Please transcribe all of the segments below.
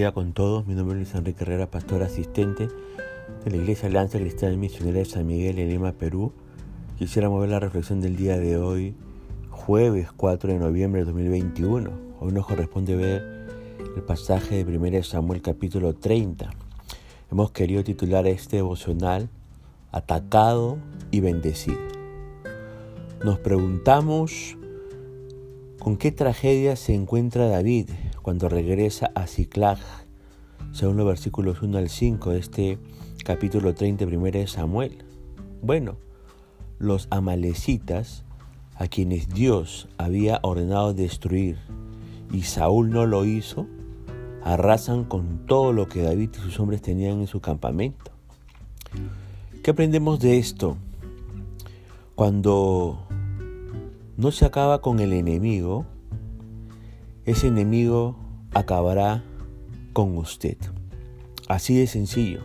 día con todos. Mi nombre es Luis Enrique Herrera, pastor asistente de la Iglesia Alianza Cristiana Misionera de San Miguel en Lima, Perú. Quisiera mover la reflexión del día de hoy, jueves 4 de noviembre de 2021. Hoy nos corresponde ver el pasaje de 1 Samuel capítulo 30. Hemos querido titular este devocional Atacado y bendecido. Nos preguntamos con qué tragedia se encuentra David cuando regresa a Ciclag, según los versículos 1 al 5 de este capítulo 30 de Samuel. Bueno, los amalecitas, a quienes Dios había ordenado destruir y Saúl no lo hizo, arrasan con todo lo que David y sus hombres tenían en su campamento. ¿Qué aprendemos de esto? Cuando no se acaba con el enemigo, ese enemigo acabará con usted. Así de sencillo.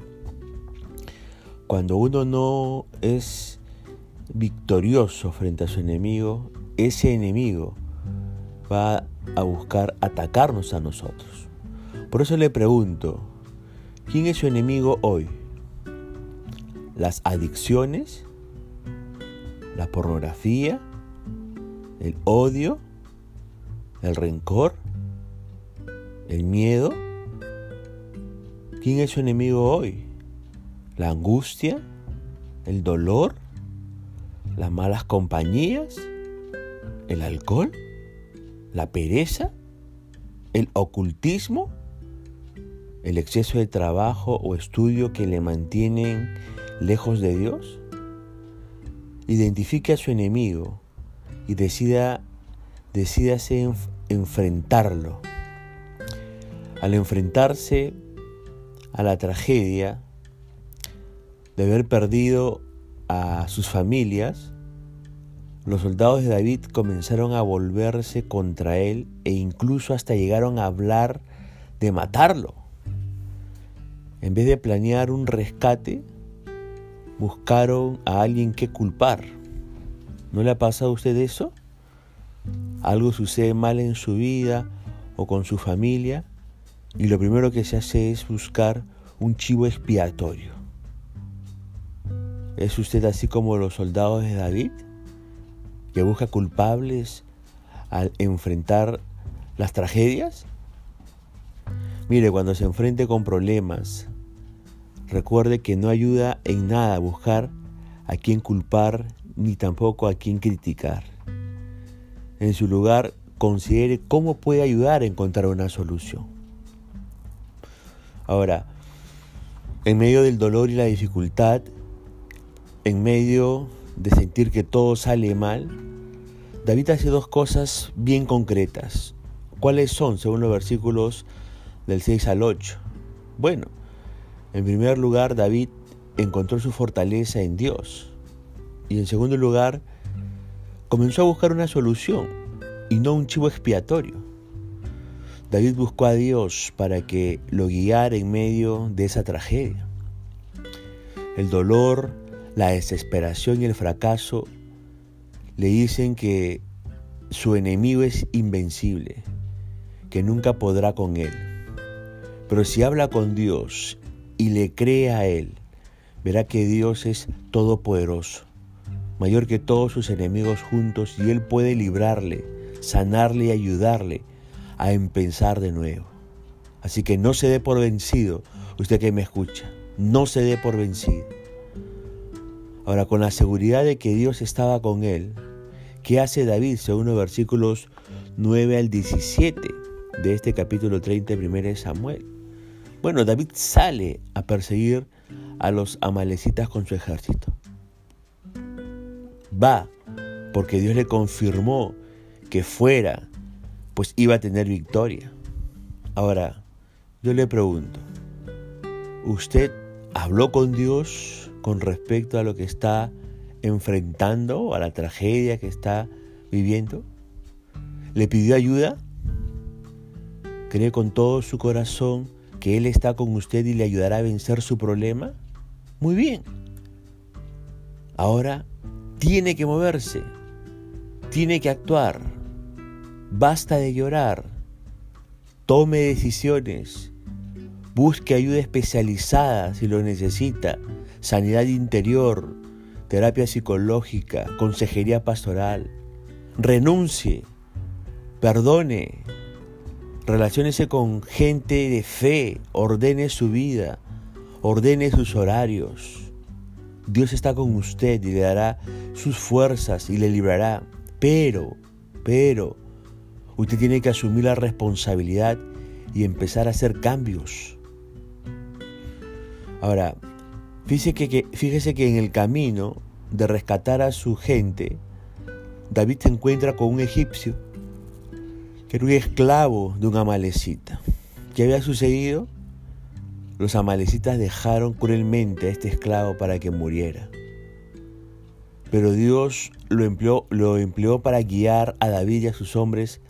Cuando uno no es victorioso frente a su enemigo, ese enemigo va a buscar atacarnos a nosotros. Por eso le pregunto, ¿quién es su enemigo hoy? ¿Las adicciones? ¿La pornografía? ¿El odio? El rencor, el miedo. ¿Quién es su enemigo hoy? ¿La angustia? ¿El dolor? ¿Las malas compañías? ¿El alcohol? ¿La pereza? ¿El ocultismo? ¿El exceso de trabajo o estudio que le mantienen lejos de Dios? Identifique a su enemigo y decida, decídase enfrentarlo. Al enfrentarse a la tragedia de haber perdido a sus familias, los soldados de David comenzaron a volverse contra él e incluso hasta llegaron a hablar de matarlo. En vez de planear un rescate, buscaron a alguien que culpar. ¿No le ha pasado a usted eso? Algo sucede mal en su vida o con su familia y lo primero que se hace es buscar un chivo expiatorio. ¿Es usted así como los soldados de David, que busca culpables al enfrentar las tragedias? Mire, cuando se enfrente con problemas, recuerde que no ayuda en nada buscar a quien culpar ni tampoco a quien criticar en su lugar considere cómo puede ayudar a encontrar una solución. Ahora, en medio del dolor y la dificultad, en medio de sentir que todo sale mal, David hace dos cosas bien concretas. ¿Cuáles son según los versículos del 6 al 8? Bueno, en primer lugar, David encontró su fortaleza en Dios. Y en segundo lugar, comenzó a buscar una solución y no un chivo expiatorio. David buscó a Dios para que lo guiara en medio de esa tragedia. El dolor, la desesperación y el fracaso le dicen que su enemigo es invencible, que nunca podrá con él. Pero si habla con Dios y le cree a Él, verá que Dios es todopoderoso mayor que todos sus enemigos juntos, y Él puede librarle, sanarle y ayudarle a empezar de nuevo. Así que no se dé por vencido, usted que me escucha, no se dé por vencido. Ahora, con la seguridad de que Dios estaba con él, ¿qué hace David según los versículos 9 al 17 de este capítulo 30 de Samuel? Bueno, David sale a perseguir a los amalecitas con su ejército va, porque Dios le confirmó que fuera, pues iba a tener victoria. Ahora, yo le pregunto, ¿usted habló con Dios con respecto a lo que está enfrentando, a la tragedia que está viviendo? ¿Le pidió ayuda? ¿Cree con todo su corazón que Él está con usted y le ayudará a vencer su problema? Muy bien. Ahora tiene que moverse, tiene que actuar, basta de llorar, tome decisiones, Busque ayuda especializada si lo necesita, sanidad interior, terapia psicológica, consejería pastoral. Renuncie, perdone, relaciónese con gente de fe, ordene su vida, ordene sus horarios. Dios está con usted y le dará sus fuerzas y le librará. Pero, pero, usted tiene que asumir la responsabilidad y empezar a hacer cambios. Ahora, fíjese que, fíjese que en el camino de rescatar a su gente, David se encuentra con un egipcio que era un esclavo de un amalecita. ¿Qué había sucedido? Los amalecitas dejaron cruelmente a este esclavo para que muriera. Pero Dios lo empleó, para guiar a David y a sus hombres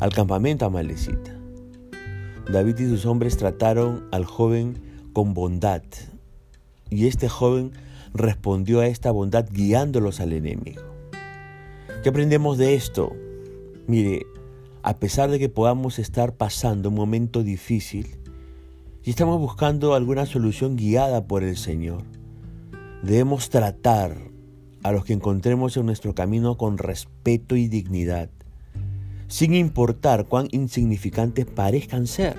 al campamento amalecita. David y sus hombres trataron al joven con bondad y este joven respondió a esta bondad guiándolos al enemigo. ¿Qué aprendemos de esto? Mire, a pesar de que podamos estar pasando un momento difícil, y estamos buscando alguna solución guiada por el Señor. Debemos tratar a los que encontremos en nuestro camino con respeto y dignidad, sin importar cuán insignificantes parezcan ser.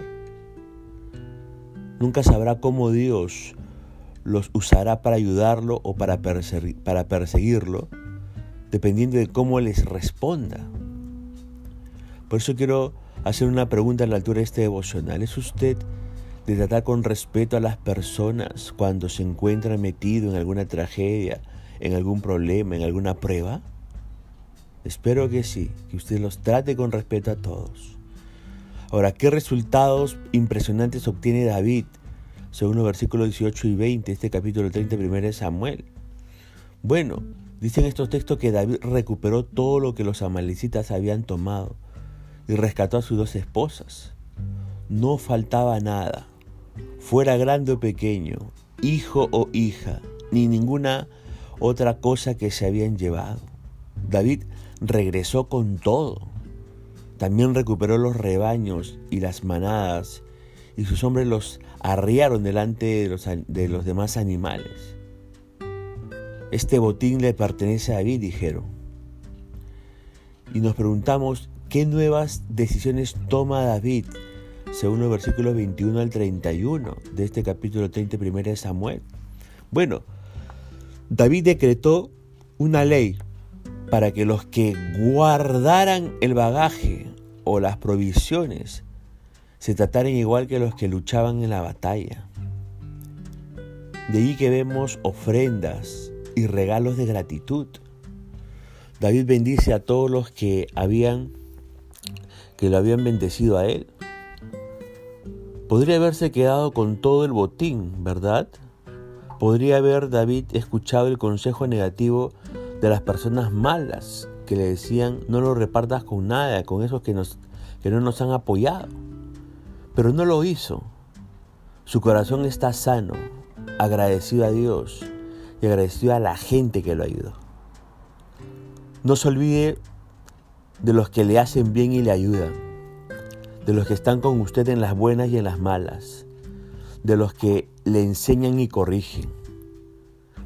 Nunca sabrá cómo Dios los usará para ayudarlo o para, para perseguirlo, dependiendo de cómo les responda. Por eso quiero hacer una pregunta a la altura de este devocional. ¿Es usted de tratar con respeto a las personas cuando se encuentran metido en alguna tragedia, en algún problema, en alguna prueba? Espero que sí, que usted los trate con respeto a todos. Ahora, ¿qué resultados impresionantes obtiene David según los versículos 18 y 20 este capítulo 31 de Samuel? Bueno, dicen estos textos que David recuperó todo lo que los amalecitas habían tomado y rescató a sus dos esposas. No faltaba nada fuera grande o pequeño, hijo o hija, ni ninguna otra cosa que se habían llevado. David regresó con todo. También recuperó los rebaños y las manadas, y sus hombres los arriaron delante de los, de los demás animales. Este botín le pertenece a David, dijeron. Y nos preguntamos, ¿qué nuevas decisiones toma David según los versículos 21 al 31 de este capítulo 31 de Samuel. Bueno, David decretó una ley para que los que guardaran el bagaje o las provisiones se trataran igual que los que luchaban en la batalla. De allí que vemos ofrendas y regalos de gratitud. David bendice a todos los que habían que lo habían bendecido a él. Podría haberse quedado con todo el botín, ¿verdad? Podría haber David escuchado el consejo negativo de las personas malas que le decían no lo repartas con nada, con esos que, nos, que no nos han apoyado. Pero no lo hizo. Su corazón está sano, agradecido a Dios y agradecido a la gente que lo ayudó. No se olvide de los que le hacen bien y le ayudan de los que están con usted en las buenas y en las malas, de los que le enseñan y corrigen.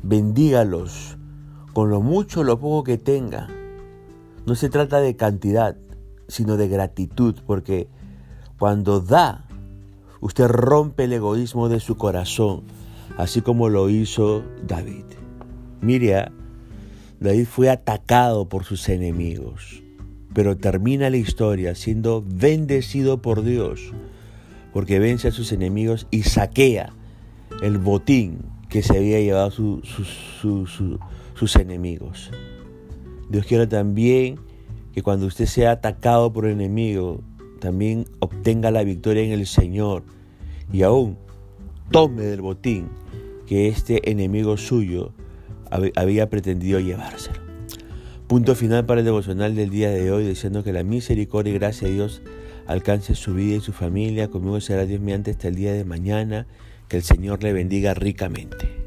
Bendígalos con lo mucho o lo poco que tenga. No se trata de cantidad, sino de gratitud, porque cuando da, usted rompe el egoísmo de su corazón, así como lo hizo David. Mire, David fue atacado por sus enemigos pero termina la historia siendo bendecido por Dios, porque vence a sus enemigos y saquea el botín que se había llevado sus enemigos. Dios quiere también que cuando usted sea atacado por el enemigo, también obtenga la victoria en el Señor y aún tome del botín que este enemigo suyo había pretendido llevárselo. Punto final para el devocional del día de hoy, diciendo que la misericordia y gracia de Dios alcance su vida y su familia. Conmigo será Dios mediante hasta el día de mañana. Que el Señor le bendiga ricamente.